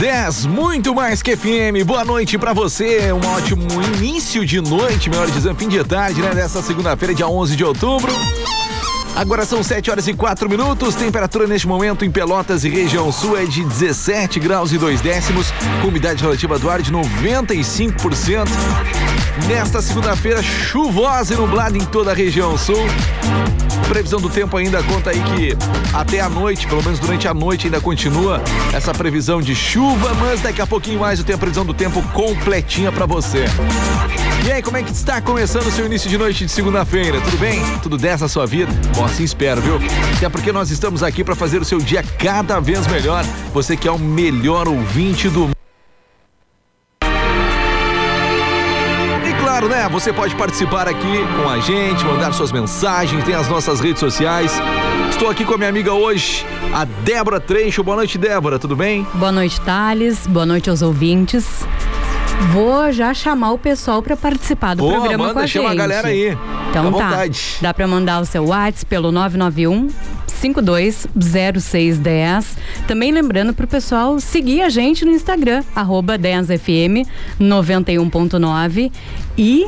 10, muito mais que FM. Boa noite para você. Um ótimo início de noite, melhor dizendo, fim de tarde, né? Nessa segunda-feira, dia 11 de outubro. Agora são 7 horas e 4 minutos. Temperatura neste momento em Pelotas e região sul é de 17 graus e 2 décimos. Com umidade relativa do ar de 95%. Nesta segunda-feira, chuvosa e nublada em toda a região sul. Previsão do tempo ainda conta aí que até a noite, pelo menos durante a noite, ainda continua essa previsão de chuva, mas daqui a pouquinho mais eu tenho a previsão do tempo completinha para você. E aí, como é que está começando o seu início de noite de segunda-feira? Tudo bem? Tudo dessa sua vida? Bom, assim espero, viu? Até porque nós estamos aqui para fazer o seu dia cada vez melhor. Você que é o melhor ouvinte do mundo. Né? Você pode participar aqui com a gente, mandar suas mensagens, tem as nossas redes sociais. Estou aqui com a minha amiga hoje, a Débora Trecho. Boa noite, Débora, tudo bem? Boa noite, Thales. Boa noite aos ouvintes. Vou já chamar o pessoal para participar do programa manda, com a chama gente. a galera aí. Então tá. Vontade. Dá para mandar o seu WhatsApp pelo 991 520610. Também lembrando para o pessoal seguir a gente no Instagram, arroba 10fm 91.9 e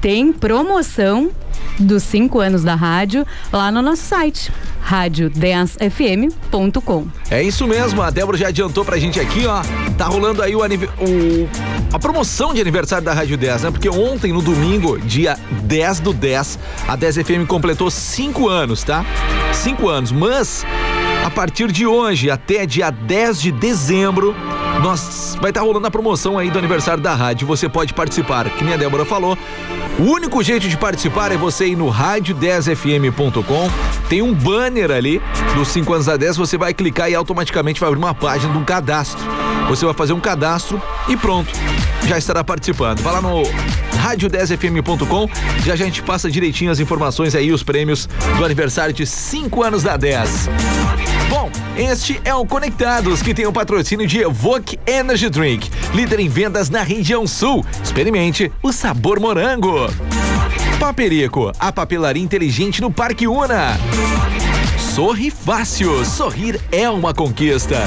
tem promoção dos cinco anos da rádio lá no nosso site rádio10fm.com. É isso mesmo, a Débora já adiantou pra gente aqui, ó. Tá rolando aí o, o, a promoção de aniversário da Rádio 10, né? Porque ontem, no domingo, dia 10 do 10, a 10 FM completou cinco anos, tá? Cinco anos, mas a partir de hoje até dia 10 de dezembro, nós vai estar tá rolando a promoção aí do aniversário da rádio. Você pode participar, que nem a Débora falou. O único jeito de participar é você ir no rádio10fm.com. Tem um banner ali dos 5 anos a 10. Você vai clicar e automaticamente vai abrir uma página de um cadastro. Você vai fazer um cadastro e pronto, já estará participando. Vai lá no rádio10fm.com. Já a gente passa direitinho as informações aí, os prêmios do aniversário de 5 anos da 10. Bom, este é o Conectados, que tem o patrocínio de Evoque Energy Drink, líder em vendas na região sul. Experimente o sabor morango. Paperico, a papelaria inteligente no Parque Una. Sorri Fácil, sorrir é uma conquista.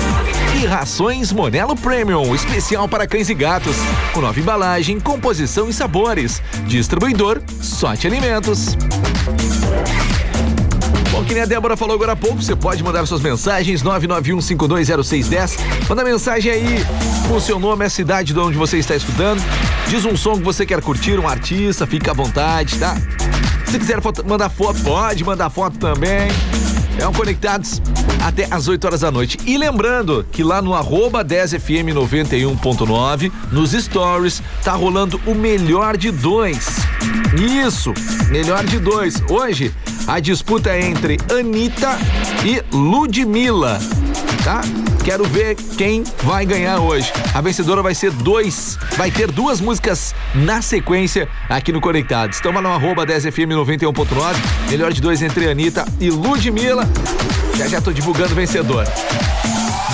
E rações Monelo Premium, especial para cães e gatos, com nova embalagem, composição e sabores. Distribuidor Sorte Alimentos. Bom, que nem a Débora falou agora há pouco, você pode mandar suas mensagens 991520610. Manda mensagem aí com seu nome, a cidade de onde você está escutando. Diz um som que você quer curtir, um artista, fica à vontade, tá? Se quiser foto, mandar foto, pode mandar foto também. É um Conectados até às 8 horas da noite. E lembrando que lá no arroba 10FM 91.9, nos stories, tá rolando o melhor de dois. Isso, melhor de dois. Hoje, a disputa é entre Anitta e Ludmilla, tá? Quero ver quem vai ganhar hoje. A vencedora vai ser dois, vai ter duas músicas na sequência aqui no Conectados. Então vai no arroba 10FM 91.9, melhor de dois entre Anitta e Ludmilla. Já já tô divulgando o vencedor.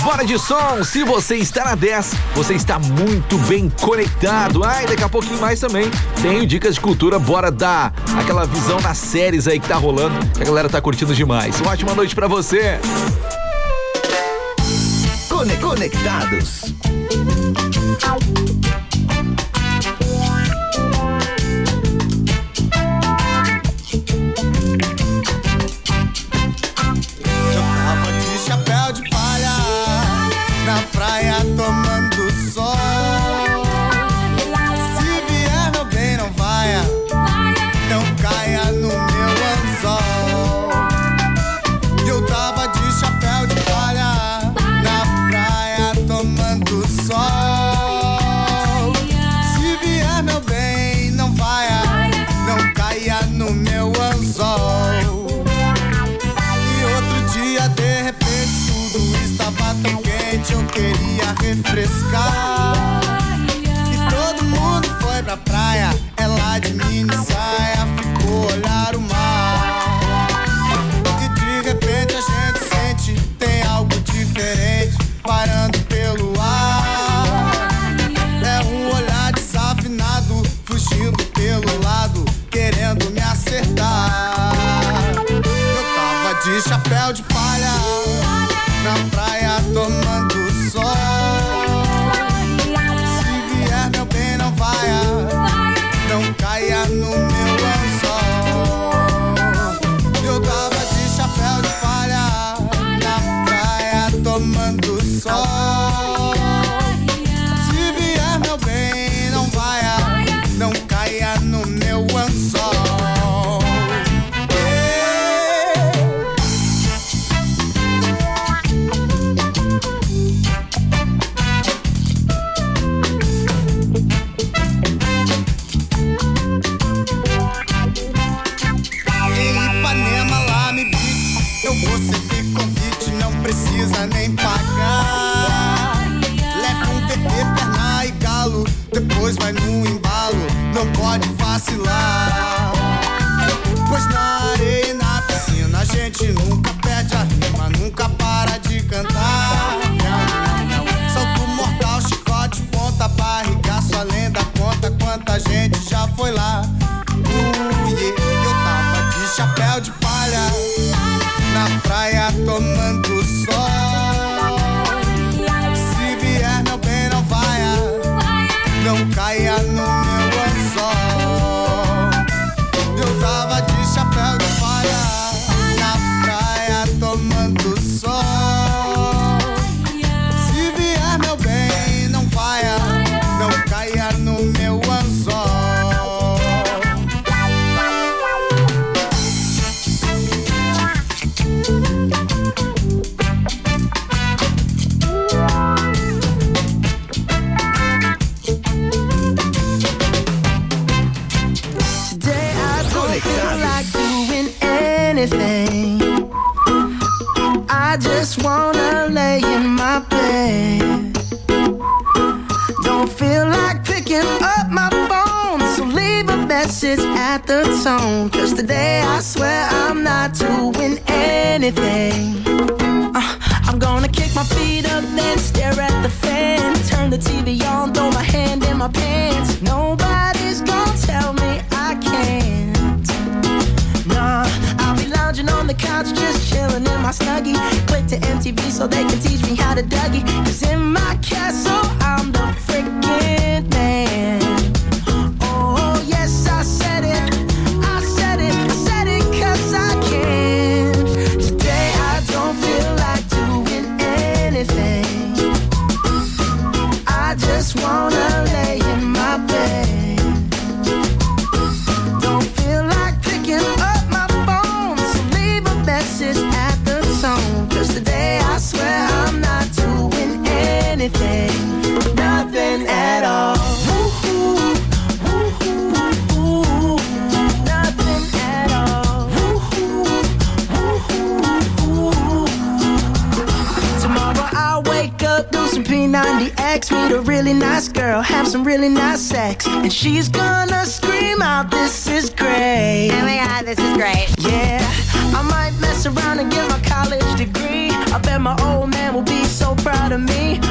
Bora de som, se você está na 10, você está muito bem conectado. Ai, daqui a pouquinho mais também tenho dicas de cultura, bora dar aquela visão nas séries aí que tá rolando, que a galera tá curtindo demais. Uma ótima noite para você. Conectados. de chapéu de palha na praia. anything. Uh, I'm gonna kick my feet up, then stare at the fan. Turn the TV on, throw my hand in my pants. Nobody's gonna tell me I can't. Nah, I'll be lounging on the couch, just chilling in my snuggie. Click to MTV so they can teach me how to Dougie. Cause in my castle, of me.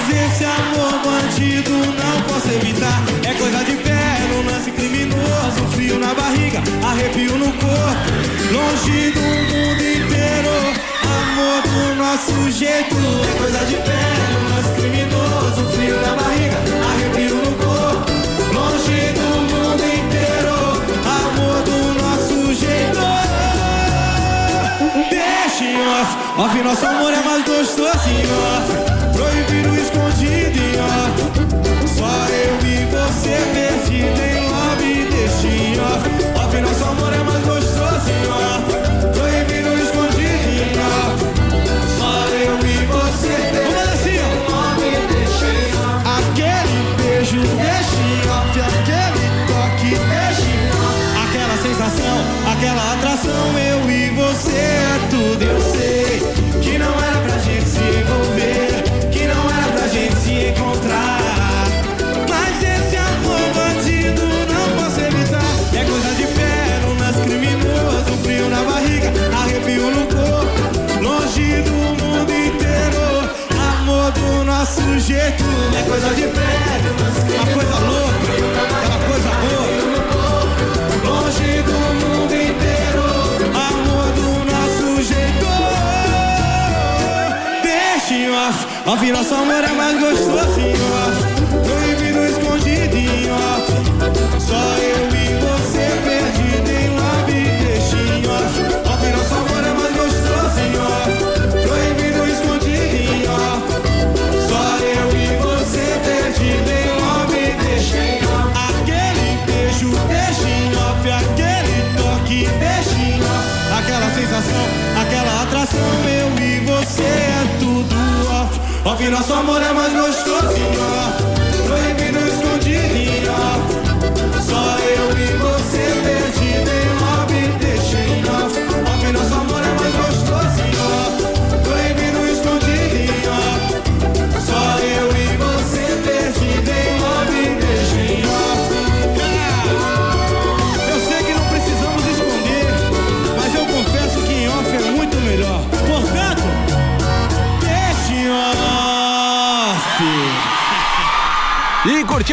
Mas esse amor bandido não posso evitar. É coisa de pé, é um lance criminoso. Frio na barriga, arrepio no corpo. Longe do mundo inteiro, amor do nosso jeito. É coisa de pé, é um lance criminoso. Frio na barriga, arrepio no corpo. Longe do mundo inteiro, amor do nosso jeito. Deixe off, off nosso amor é mais gostosinho tiro escondido e ó. Só eu e você perdido em love e destino Afinal nosso amor é mais gostoso e ó. Proibido escondido e ó. Só eu e você perdido em love e destino Aquele beijo destino off Aquele toque destino off. Aquela sensação, aquela atração Eu e você é tudo eu sei Que não é jeito, é coisa de pérolas, uma coisa louca, aquela coisa boa. Longe do mundo inteiro, amor do nosso jeito. Deixa em off, off nosso amor é mais gostoso Aquela atração. Eu e você é tudo off. Off, nosso amor é mais gostoso off.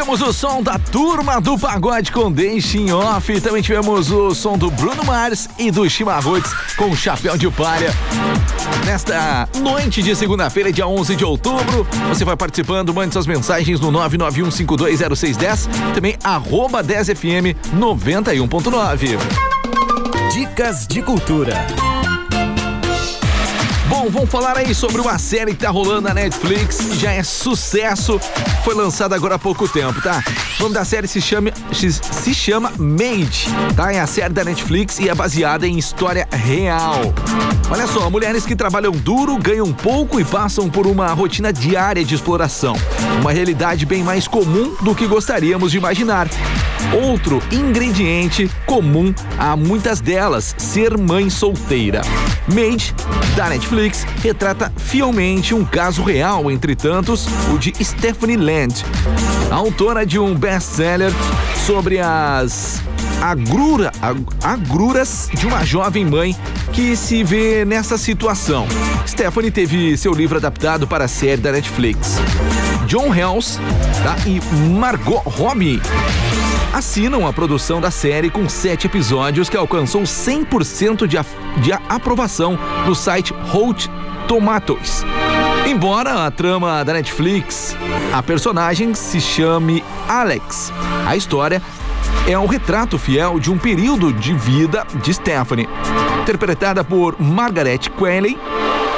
Curtimos o som da turma do pagode com Deixem Off. Também tivemos o som do Bruno Mars e do Chimarruts com Chapéu de Palha. Nesta noite de segunda-feira, dia 11 de outubro, você vai participando, mande suas mensagens no 991520610, também arroba 10fm 91.9. Dicas de cultura. Bom, vamos falar aí sobre uma série que tá rolando na Netflix, já é sucesso, foi lançada agora há pouco tempo, tá? O nome da série se chama, se chama Made, tá? É a série da Netflix e é baseada em história real. Olha só, mulheres que trabalham duro, ganham pouco e passam por uma rotina diária de exploração. Uma realidade bem mais comum do que gostaríamos de imaginar. Outro ingrediente comum a muitas delas, ser mãe solteira. Made, da Netflix, retrata fielmente um caso real, entre tantos, o de Stephanie Land, autora de um best-seller sobre as agrura, ag- agruras de uma jovem mãe que se vê nessa situação. Stephanie teve seu livro adaptado para a série da Netflix. John Helms tá? e Margot Robbie assinam a produção da série com sete episódios que alcançou 100% de, de aprovação no site Hot Tomatoes. Embora a trama da Netflix, a personagem se chame Alex. A história é um retrato fiel de um período de vida de Stephanie. Interpretada por Margaret Qualley,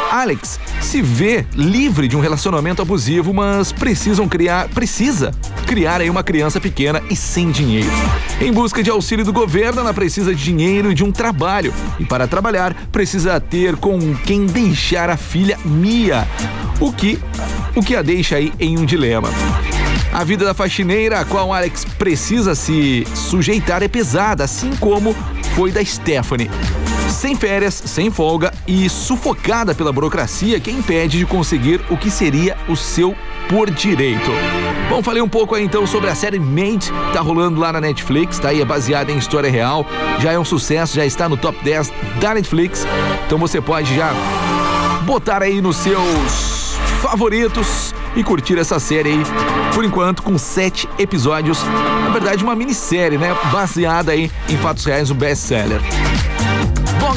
Alex se vê livre de um relacionamento abusivo, mas precisam criar, precisa criar aí uma criança pequena e sem dinheiro. Em busca de auxílio do governo, ela precisa de dinheiro e de um trabalho. E para trabalhar, precisa ter com quem deixar a filha Mia, o que o que a deixa aí em um dilema. A vida da faxineira a qual Alex precisa se sujeitar é pesada, assim como foi da Stephanie. Sem férias, sem folga e sufocada pela burocracia que impede de conseguir o que seria o seu por direito. Bom, falei um pouco aí então sobre a série Made, tá rolando lá na Netflix, tá aí, é baseada em história real, já é um sucesso, já está no top 10 da Netflix, então você pode já botar aí nos seus favoritos e curtir essa série aí, por enquanto, com sete episódios. Na verdade, uma minissérie, né? Baseada aí em fatos reais, um best-seller.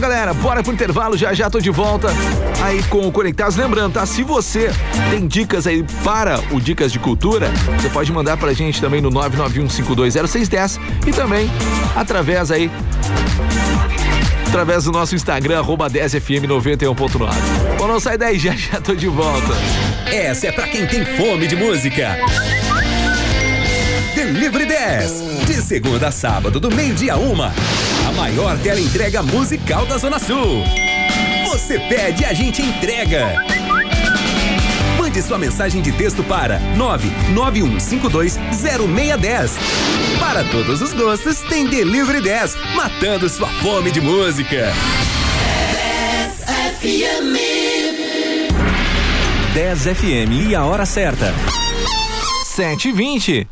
Galera, bora pro intervalo, já já tô de volta aí com o Conectados. Lembrando, tá? Se você tem dicas aí para o Dicas de Cultura, você pode mandar pra gente também no 991520610 e também através aí através do nosso Instagram, arroba 10fm91.9. Bom, não sai daí, já já tô de volta. Essa é pra quem tem fome de música. Delivery 10. De segunda a sábado, do meio-dia uma. A maior tela entrega musical da Zona Sul. Você pede, a gente entrega. Mande sua mensagem de texto para 991520610 Para todos os gostos, tem Delivery 10, matando sua fome de música. 10 FM e a hora certa. 7h20.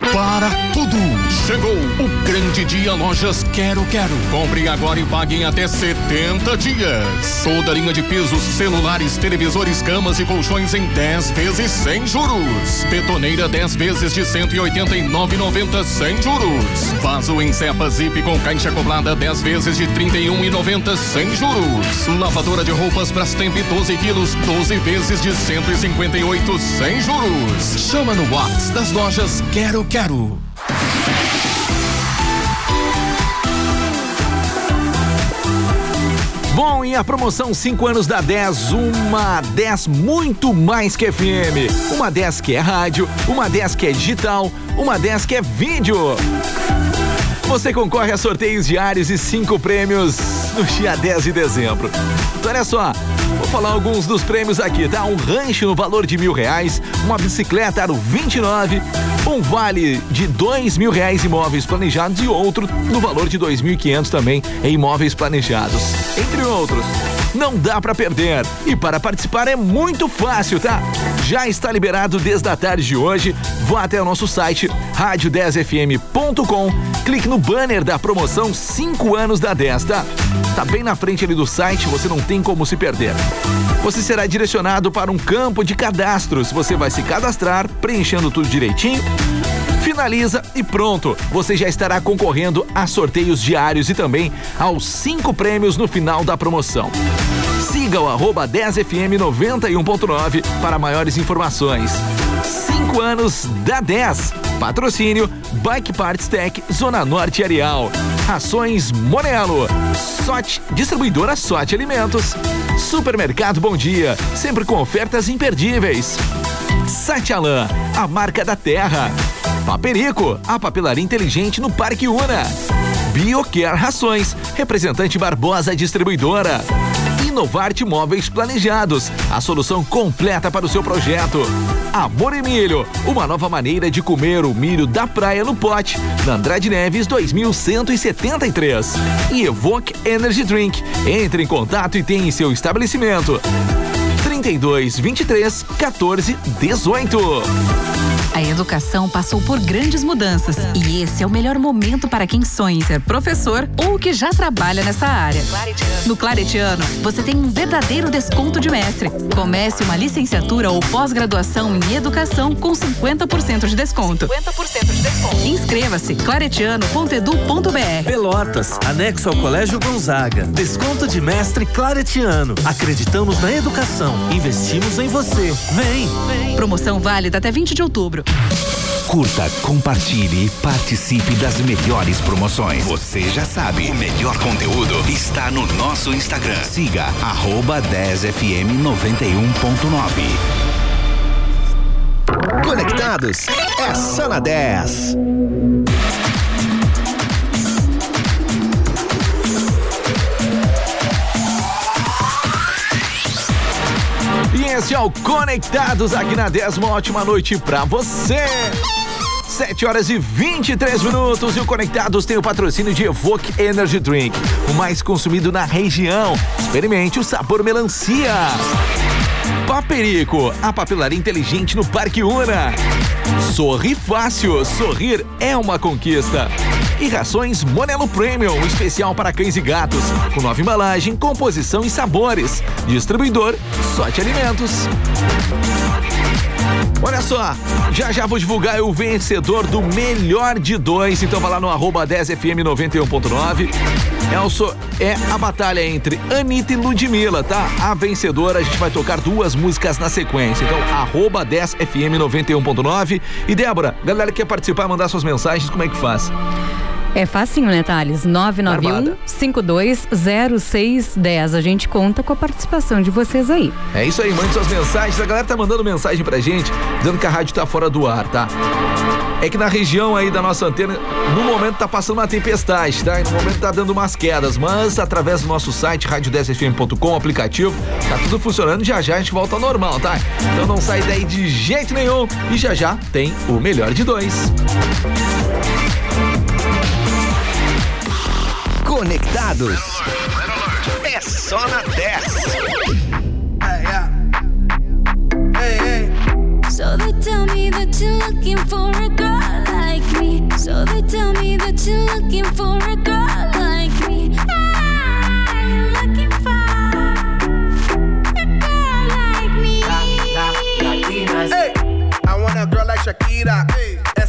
Para tudo! Chegou o grande dia Lojas Quero Quero. Compre agora e pague em até 70 dias. Toda linha de pisos, celulares, televisores, camas e colchões em 10 vezes sem juros. Betoneira 10 vezes de 189,90 sem juros. Vaso em cepa zip com caixa acoplada 10 vezes de 31,90 sem juros. Lavadora de roupas Brastemp 12 quilos 12 vezes de 158 sem juros. Chama no WhatsApp das lojas Quero Quero. Bom, e a promoção 5 anos da 10, uma 10 muito mais que FM. Uma 10 que é rádio, uma 10 que é digital, uma 10 que é vídeo. Você concorre a sorteios diários e cinco prêmios no dia 10 de dezembro. Então olha só, vou falar alguns dos prêmios aqui, tá? Um rancho no valor de mil reais, uma bicicleta aro 29, um vale de dois mil reais imóveis planejados e outro no valor de dois mil e quinhentos também em imóveis planejados, entre outros. Não dá pra perder. E para participar é muito fácil, tá? Já está liberado desde a tarde de hoje. Vá até o nosso site rádio10fm.com, clique no banner da promoção 5 anos da 10, tá? Tá bem na frente ali do site, você não tem como se perder. Você será direcionado para um campo de cadastros. Você vai se cadastrar, preenchendo tudo direitinho. Finaliza e pronto, você já estará concorrendo a sorteios diários e também aos cinco prêmios no final da promoção. Siga o arroba 10fm 91.9 para maiores informações. 5 anos da 10. Patrocínio Bike Parts Tech, Zona Norte Areal. Rações Monelo. Sorte, distribuidora Sorte Alimentos. Supermercado Bom Dia, sempre com ofertas imperdíveis. Satialan, a marca da terra. Paperico, a papelaria inteligente no Parque Una. Biocare Rações, representante Barbosa Distribuidora. Inovarte Móveis Planejados, a solução completa para o seu projeto. Amor e Milho, uma nova maneira de comer o milho da praia no pote, na Andrade Neves 2173. E Evoque Energy Drink, entre em contato e tem em seu estabelecimento. 32 23 14 18. A educação passou por grandes mudanças e esse é o melhor momento para quem sonha em ser professor ou que já trabalha nessa área. No Claretiano, você tem um verdadeiro desconto de mestre. Comece uma licenciatura ou pós-graduação em educação com 50% de desconto. 50% de desconto. Inscreva-se claretiano.edu.br. Pelotas, anexo ao Colégio Gonzaga. Desconto de mestre Claretiano. Acreditamos na educação. Investimos em você. Vem! Promoção válida até 20 de outubro. Curta, compartilhe e participe das melhores promoções. Você já sabe, o melhor conteúdo está no nosso Instagram. Siga arroba 10fm 91.9. Conectados é só na 10. Esse é o Conectados aqui na 10. Uma ótima noite pra você. 7 horas e 23 minutos e o Conectados tem o patrocínio de Evoque Energy Drink, o mais consumido na região. Experimente o sabor melancia. Paperico, a papelaria inteligente no Parque Una. Sorri fácil, sorrir é uma conquista. E rações Monelo Premium, especial para cães e gatos, com nova embalagem, composição e sabores. Distribuidor Sorte Alimentos. Olha só, já já vou divulgar o vencedor do melhor de dois, então vai lá no arroba 10fm 91.9. É, a batalha entre Anitta e Ludmilla, tá? A vencedora, a gente vai tocar duas músicas na sequência. Então, arroba 10fm 91.9. E Débora, galera que quer participar, mandar suas mensagens, como é que faz? É facinho, né, Thales? 991-520610. A gente conta com a participação de vocês aí. É isso aí, mande suas mensagens. A galera tá mandando mensagem pra gente, dizendo que a rádio tá fora do ar, tá? É que na região aí da nossa antena, no momento tá passando uma tempestade, tá? E no momento tá dando umas quedas, mas através do nosso site, rádio10fm.com, aplicativo, tá tudo funcionando. Já já a gente volta ao normal, tá? Então não sai daí de jeito nenhum. E já já tem o melhor de dois. Conectados. É só na 10. So they tell me that you're looking for a girl like me. So they tell me that you're looking for a girl like me. I'm looking for a girl like me. Hey, I want a girl like Shakira.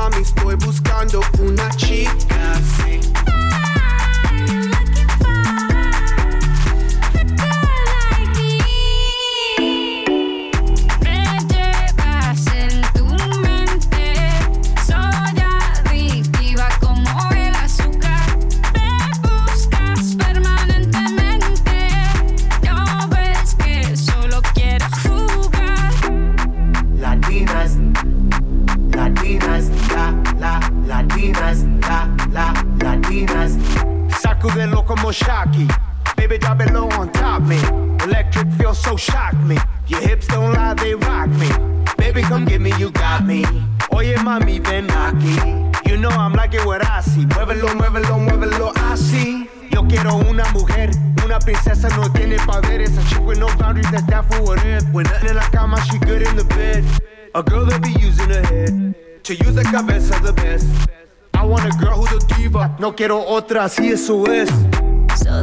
mami, estoy buscando una chica, sí. A girl that be using her head to use the cabeza the best. I want a girl who's a diva. No quiero otra, si eso es. So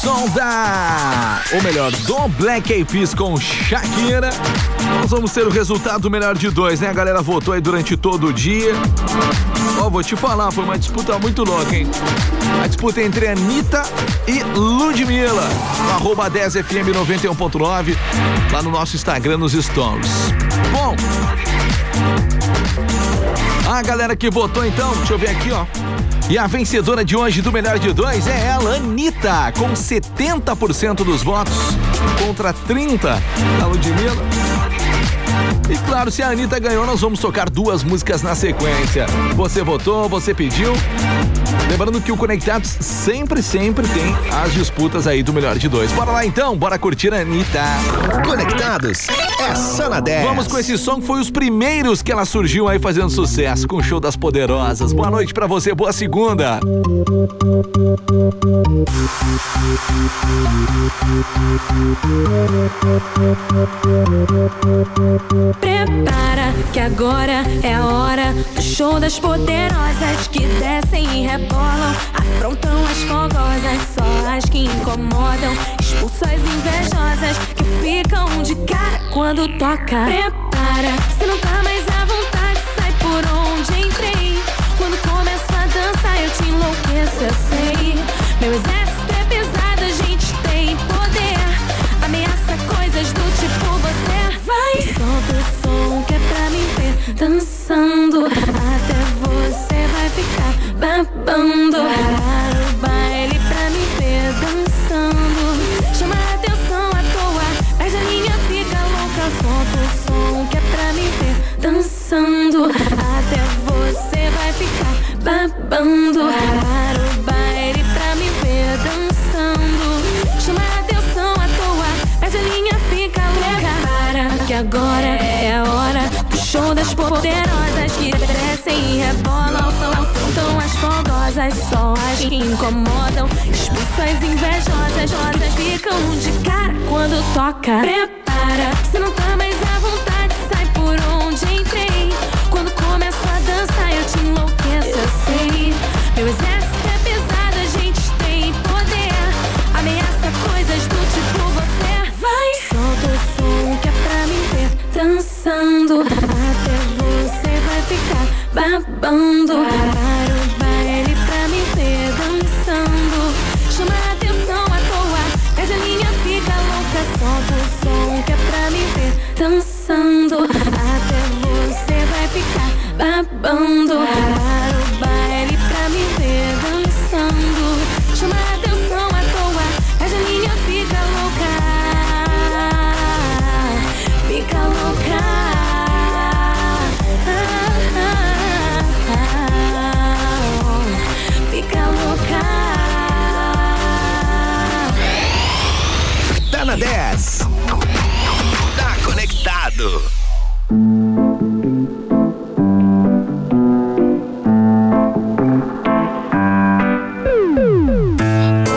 Som da. Ou melhor, do Black Eyed Peas com Shakira, nós vamos ter o resultado do melhor de dois, né? A galera votou aí durante todo o dia. Ó, vou te falar, foi uma disputa muito louca, hein? A disputa entre Anitta e Ludmilla. Arroba 10FM 91.9, lá no nosso Instagram, nos stories. Bom, a galera que votou então, deixa eu ver aqui, ó. E a vencedora de hoje do Melhor de Dois é ela, Anitta, com 70% dos votos contra 30% da Ludmilla. E claro, se a Anitta ganhou, nós vamos tocar duas músicas na sequência. Você votou, você pediu. Lembrando que o Conectados sempre, sempre tem as disputas aí do melhor de dois. Bora lá então, bora curtir a Anitta. Conectados é só na 10. Vamos com esse som que foi os primeiros que ela surgiu aí fazendo sucesso com o show das poderosas. Boa noite pra você, boa segunda. Prepara que agora é a hora do show das poderosas que descem e rebolam, afrontam as fogosas, só as que incomodam, expulsa as invejosas que ficam de cara quando toca. Prepara, se não tá mais à vontade, sai por onde entrei. Quando começa a dança, eu te enlouqueço, eu sei. Meu exército é pesado, a gente tem poder. Ameaça coisas do tipo você vai. Solta o som que é pra me ver dançando. Até ficar babando. Incomodam. Expulsam as invejosas, rosas ficam de cara quando toca. Prepara, se não tá mais à vontade, sai por onde entrei. Quando começo a dançar, eu te enlouqueço, eu sei. Meu exército é pesado, a gente tem poder. Ameaça coisas do tipo você vai. Solta o som que é pra me ver dançando. Até você vai ficar babando.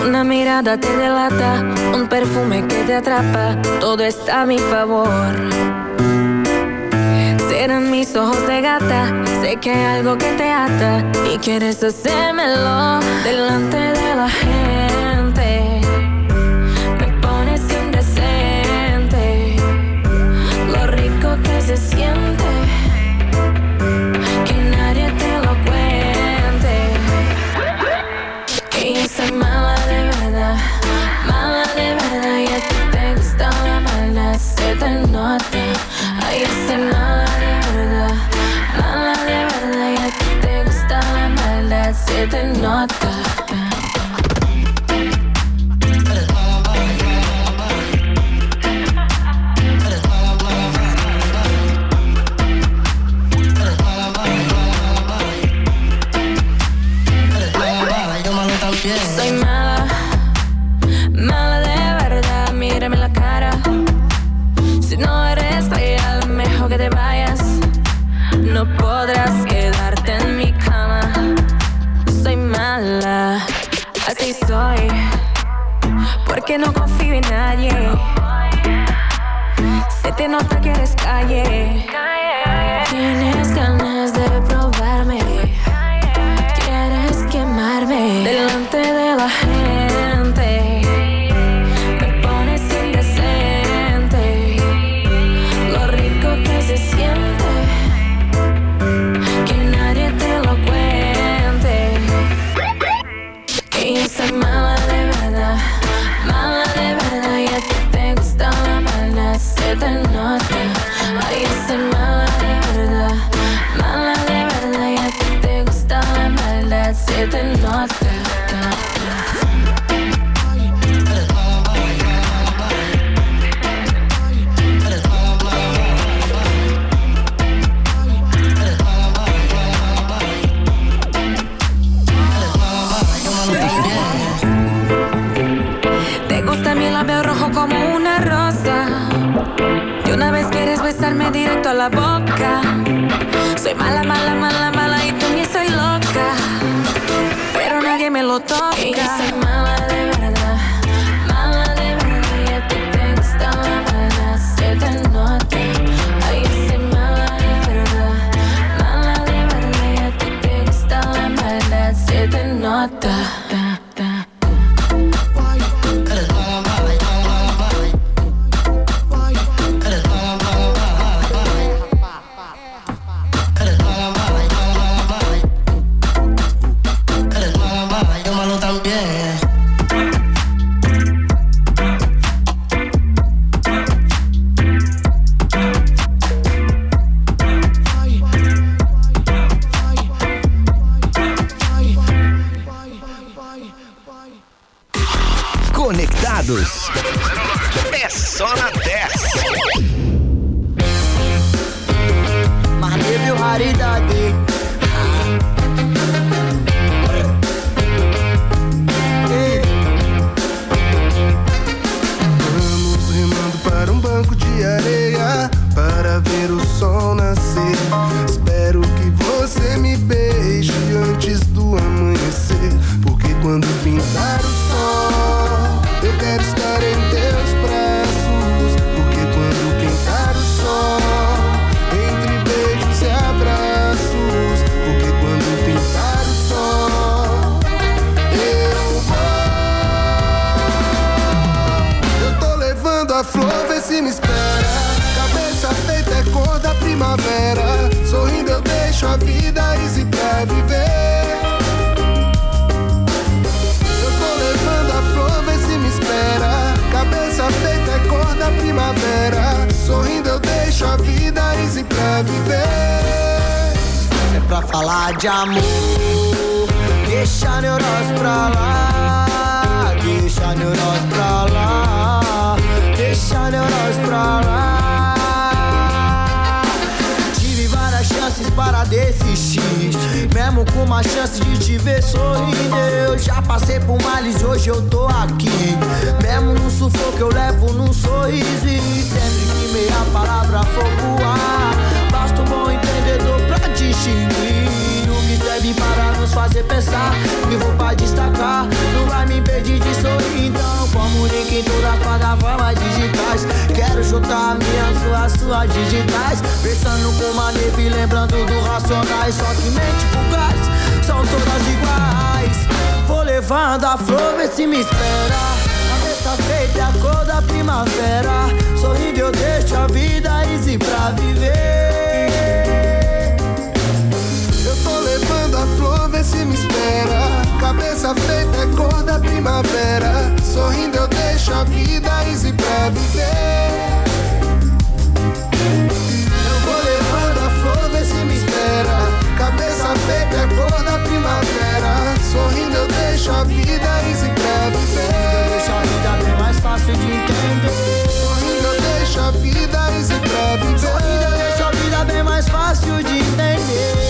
Una mirada te delata, un perfume que te atrapa, todo está a mi favor. Serán mis ojos de gata, sé que hay algo que te ata y quieres hacérmelo delante de la gente. Nota. Ay, soy mala de verdad, mala de verdad y a ti te gusta la maldad, se. Porque no confío en nadie. Se te nota que eres calle. Conectados. É de amor. Deixa neurose pra lá. Deixa neurose pra lá. Deixa neurose pra lá. Tive várias chances para desistir. Mesmo com uma chance de te ver sorrindo. Eu já passei por males hoje eu tô aqui. Mesmo no sufoco eu levo num sorriso. E sempre que meia palavra for voar, basta um bom entendedor pra distinguir. Serve para nos fazer pensar. Vivo pra destacar, não vai me impedir de sorrir. Então, comunique em todas as plataformas digitais. Quero juntar minhas suas, suas digitais. Pensando com uma neve, lembrando do racionais. Só que mente fugaz, são todas iguais. Vou levando a flor, vê se me espera. Cabeça feita é a cor da primavera. Sorrindo eu deixo a vida easy pra viver. Vê se me espera. Cabeça feita é cor da primavera. Sorrindo eu deixo a vida easy pra viver. Eu vou levando a flor, vê se me espera. Cabeça feita é cor da primavera. Sorrindo eu deixo a vida easy pra viver. Deixa a vida bem mais fácil de entender. Sorrindo eu deixo a vida easy pra viver. Sorrindo eu deixo a vida bem mais fácil de entender.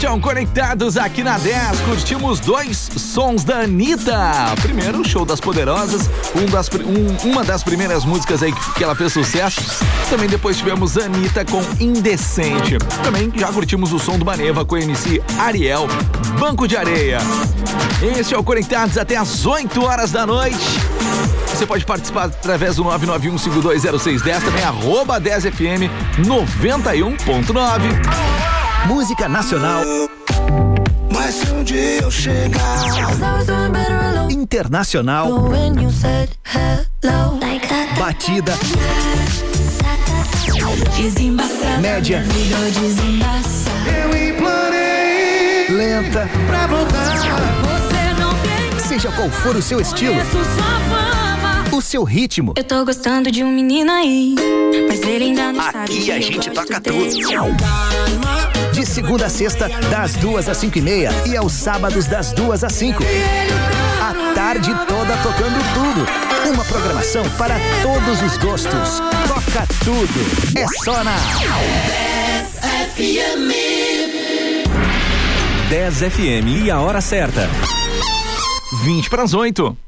E é um Conectados aqui na 10. Curtimos dois sons da Anitta. Primeiro, o Show das Poderosas, um das, um- uma das primeiras músicas aí que, que ela fez sucesso. Também depois tivemos Anitta com Indecente. Também já curtimos o som do Maneva com MC Ariel, Banco de Areia. Este é o Conectados até às 8 horas da noite. Você pode participar através do 991520610, também arroba 10fm 91.9. Música nacional, Mas se um dia eu chegar. internacional, hello, like batida, média. Eu implorei lenta, pra voltar. Seja qual for o seu estilo. O seu ritmo. Eu tô gostando de um menino aí, mas ele ainda não sabe. Aqui que a gente toca dele. De segunda a sexta, das duas às cinco e meia e aos sábados das duas às cinco. A tarde toda tocando tudo. Uma programação para todos os gostos. Toca tudo. É só na 10 FM e a hora certa. 20 para as 8.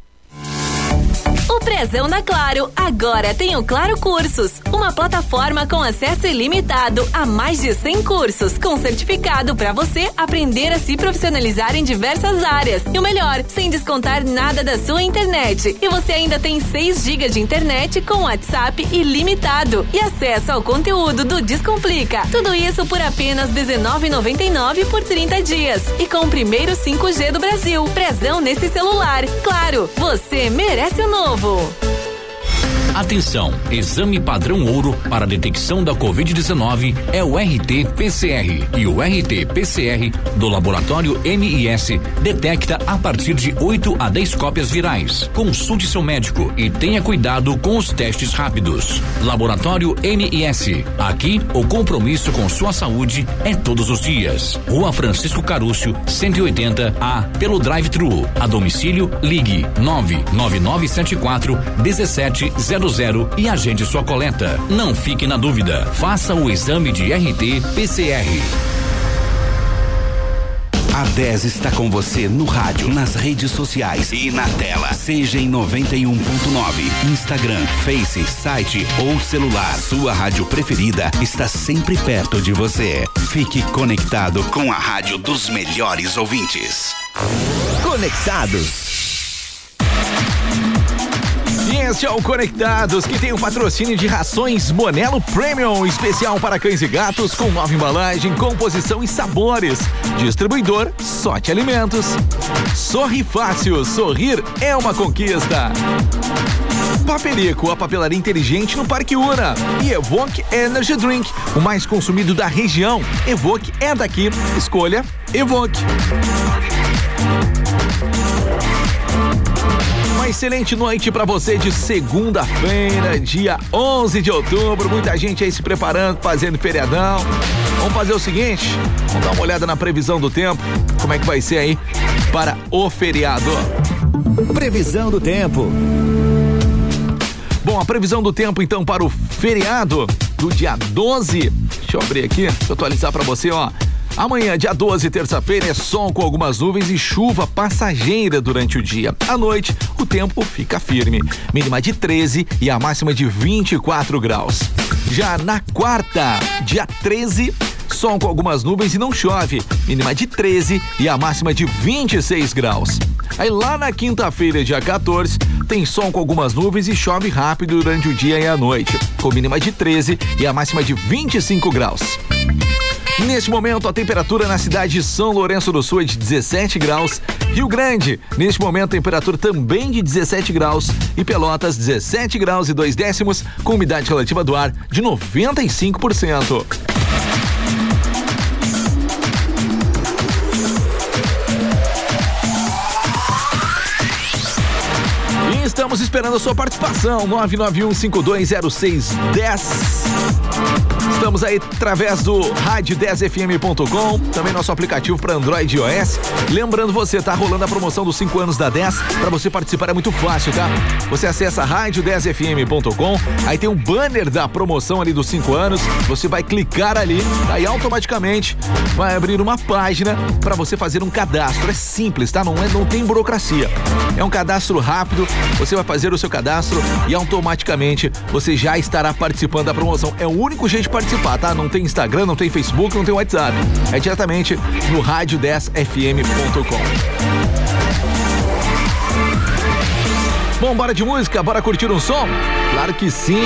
Prezão da Claro, agora tem o Claro Cursos, uma plataforma com acesso ilimitado a mais de 100 cursos, com certificado para você aprender a se profissionalizar em diversas áreas. E o melhor, sem descontar nada da sua internet. E você ainda tem 6 GB de internet com WhatsApp ilimitado e acesso ao conteúdo do Descomplica. Tudo isso por apenas R$19,99 por 30 dias. E com o primeiro 5G do Brasil. Prezão nesse celular. Claro, você merece o novo. Show. Atenção! Exame padrão ouro para detecção da Covid-19 é o RT-PCR. E o RT-PCR do laboratório MIS detecta a partir de 8 a 10 cópias virais. Consulte seu médico e tenha cuidado com os testes rápidos. Laboratório MIS. Aqui, o compromisso com sua saúde é todos os dias. Rua Francisco Carúcio, 180 A, pelo drive-thru. A domicílio, ligue 99974 1700 e agende sua coleta. Não fique na dúvida. Faça o exame de RT-PCR. A 10 está com você no rádio, nas redes sociais e na tela. Seja em 91.9, Instagram, Face, site ou celular. Sua rádio preferida está sempre perto de você. Fique conectado com a rádio dos melhores ouvintes. Conectados. O Conectados, que tem o patrocínio de rações Monelo Premium, especial para cães e gatos, com nova embalagem, composição e sabores. Distribuidor Sorte Alimentos. Sorri Fácil, sorrir é uma conquista. Paperico, a papelaria inteligente no Parque Una. E Evoque Energy Drink, o mais consumido da região. Evoque é daqui. Escolha Evoque. Excelente noite para você de segunda-feira, dia 11 de outubro. Muita gente aí se preparando, fazendo feriadão. Vamos fazer o seguinte, vamos dar uma olhada na previsão do tempo. Como é que vai ser aí para o feriado? Previsão do tempo. Bom, a previsão do tempo então para o feriado do dia 12. Deixa eu abrir aqui, deixa eu atualizar para você, ó. Amanhã, dia 12, terça-feira, é sol com algumas nuvens e chuva passageira durante o dia. À noite, o tempo fica firme. Mínima de 13 e a máxima de 24 graus. Já na quarta, dia 13, sol com algumas nuvens e não chove. Mínima de 13 e a máxima de 26 graus. Aí lá na quinta-feira, dia 14, tem sol com algumas nuvens e chove rápido durante o dia e a noite, com mínima de 13 e a máxima de 25 graus. Neste momento, a temperatura na cidade de São Lourenço do Sul é de 17 graus. Rio Grande, neste momento, temperatura também de 17 graus. E Pelotas, 17 graus e 2 décimos, com umidade relativa do ar de 95%. E estamos esperando a sua participação. 991520610. Estamos aí através do rádio10fm.com, também nosso aplicativo para Android e iOS. Lembrando você, tá rolando a promoção dos 5 anos da 10. Para você participar é muito fácil, tá? Você acessa rádio10fm.com, aí tem um banner da promoção ali dos 5 anos. Você vai clicar ali, aí automaticamente vai abrir uma página para você fazer um cadastro. É simples, tá? Não, é, não tem burocracia. É um cadastro rápido, você vai fazer o seu cadastro e automaticamente você já estará participando da promoção. É o único jeito de participar, tá? Não tem Instagram, não tem Facebook, não tem WhatsApp. É diretamente no rádio10fm.com. Bom, bora de música, bora curtir um som? Claro que sim!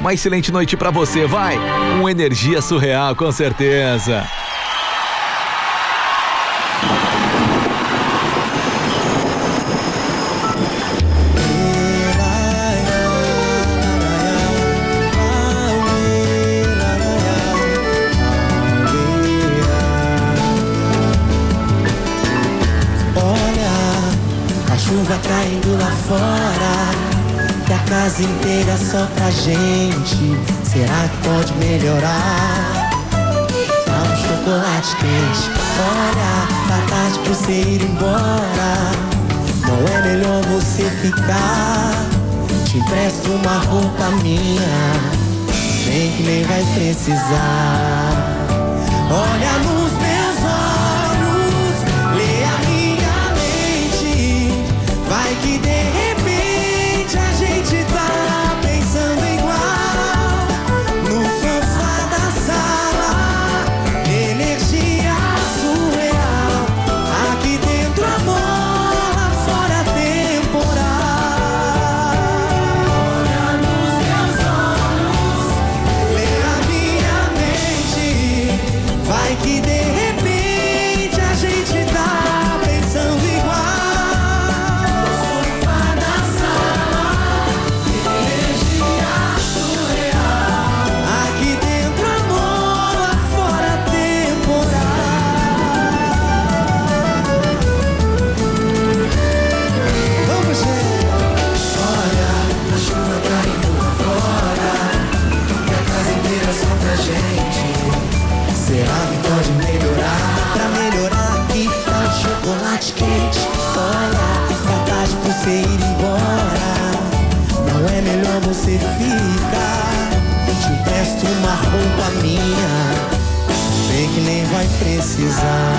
Uma excelente noite pra você, vai! Com energia surreal, com certeza! Só pra gente. Será que pode melhorar? Dá um chocolate quente. Olha, tá tarde pra você ir embora. Não é melhor você ficar? Te empresto uma roupa minha. Vem que nem vai precisar. Olha. Vai que de precisar.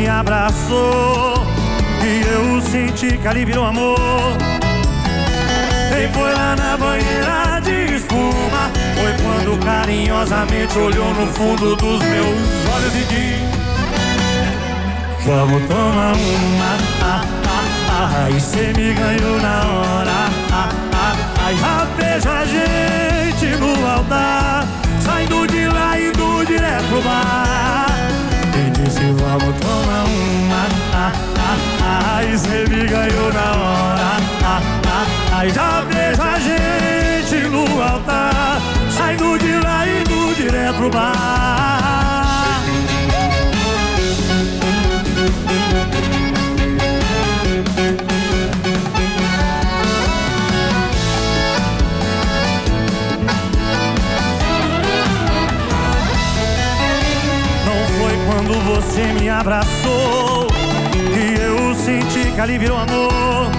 Me abraçou que eu senti que ali virou amor. Nem foi lá na banheira de espuma. Foi quando carinhosamente olhou no fundo dos meus olhos e disse. Vamos tomar uma, ah, ah, ah, e cê me ganhou na hora, ah, ah, ah, já vejo a gente no altar, saindo de lá indo direto pro bar. E vamos tomar uma, ah, ah, ah, e cê me ganhou na hora, ah, ah, ah, já vejo a gente no altar, saindo de lá indo direto pro bar. Você me abraçou que eu senti que ali virou amor.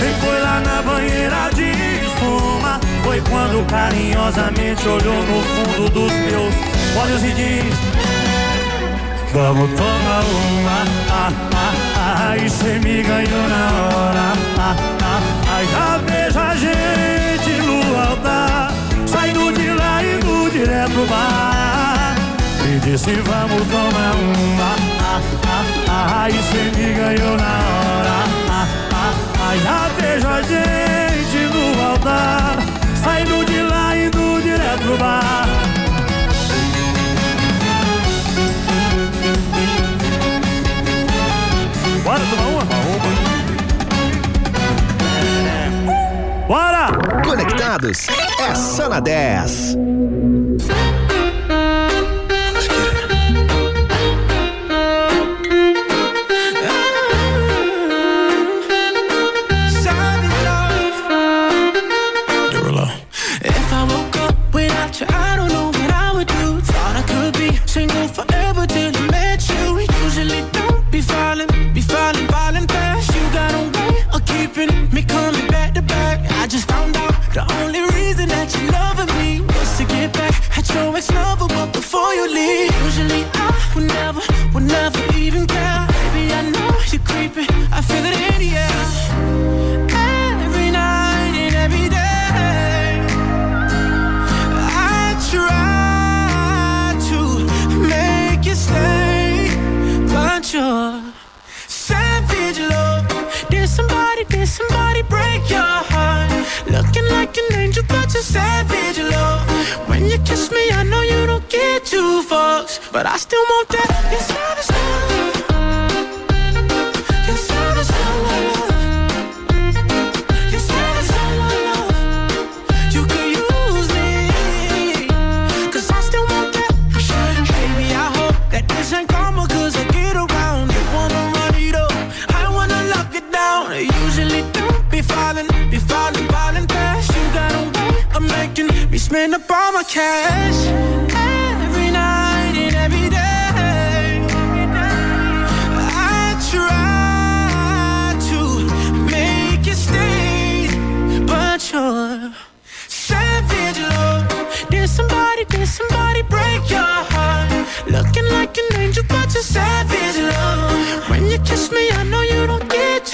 Nem foi lá na banheira de espuma. Foi quando carinhosamente olhou no fundo dos meus olhos e disse: Vamos tomar uma, ah, ah, ah, e cê me ganhou na hora, ah, ah, ah, já vejo a gente no altar, saindo de lá e indo direto pro bar. E disse vamos tomar uma, ah, ah, ah, e cê me ganhou na hora, ah, ah, ah, já vejo a gente no altar, saindo de lá indo direto pro bar. Bora tomar uma? Bora! Conectados é só na 10.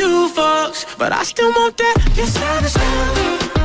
Two fucks, but I still want that. Your savage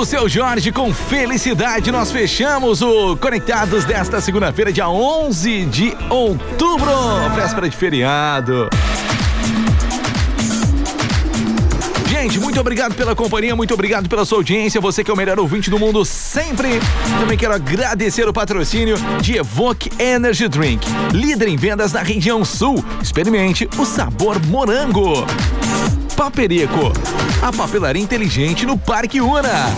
do seu Jorge com felicidade, nós fechamos o Conectados desta segunda-feira, dia 11 de outubro, véspera de feriado. Gente, muito obrigado pela companhia, muito obrigado pela sua audiência. Você que é o melhor ouvinte do mundo sempre. Também quero agradecer o patrocínio de Evoque Energy Drink, líder em vendas na região sul. Experimente o sabor morango. Paperico, a papelaria inteligente no Parque Una.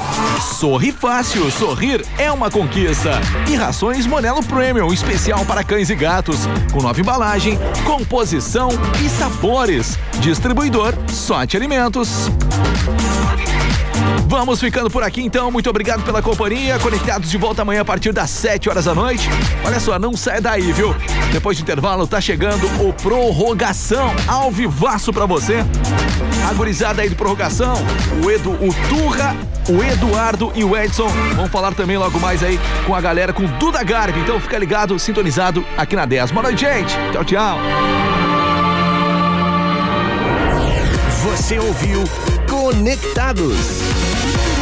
Sorri fácil, sorrir é uma conquista. E rações Monelo Premium, especial para cães e gatos, com nova embalagem, composição e sabores. Distribuidor Sorte Alimentos. Vamos ficando por aqui então. Muito obrigado pela companhia. Conectados de volta amanhã a partir das 7 horas da noite. Olha só, não sai daí, viu? Depois do intervalo tá chegando o Prorrogação ao vivaço pra você. A gurizada aí do Prorrogação, o Edu, o Turra, o Eduardo e o Edson vão falar também logo mais aí com a galera, com Duda Garbi. Então fica ligado, sintonizado aqui na 10. Boa noite, gente. Tchau, tchau. Você ouviu Conectados.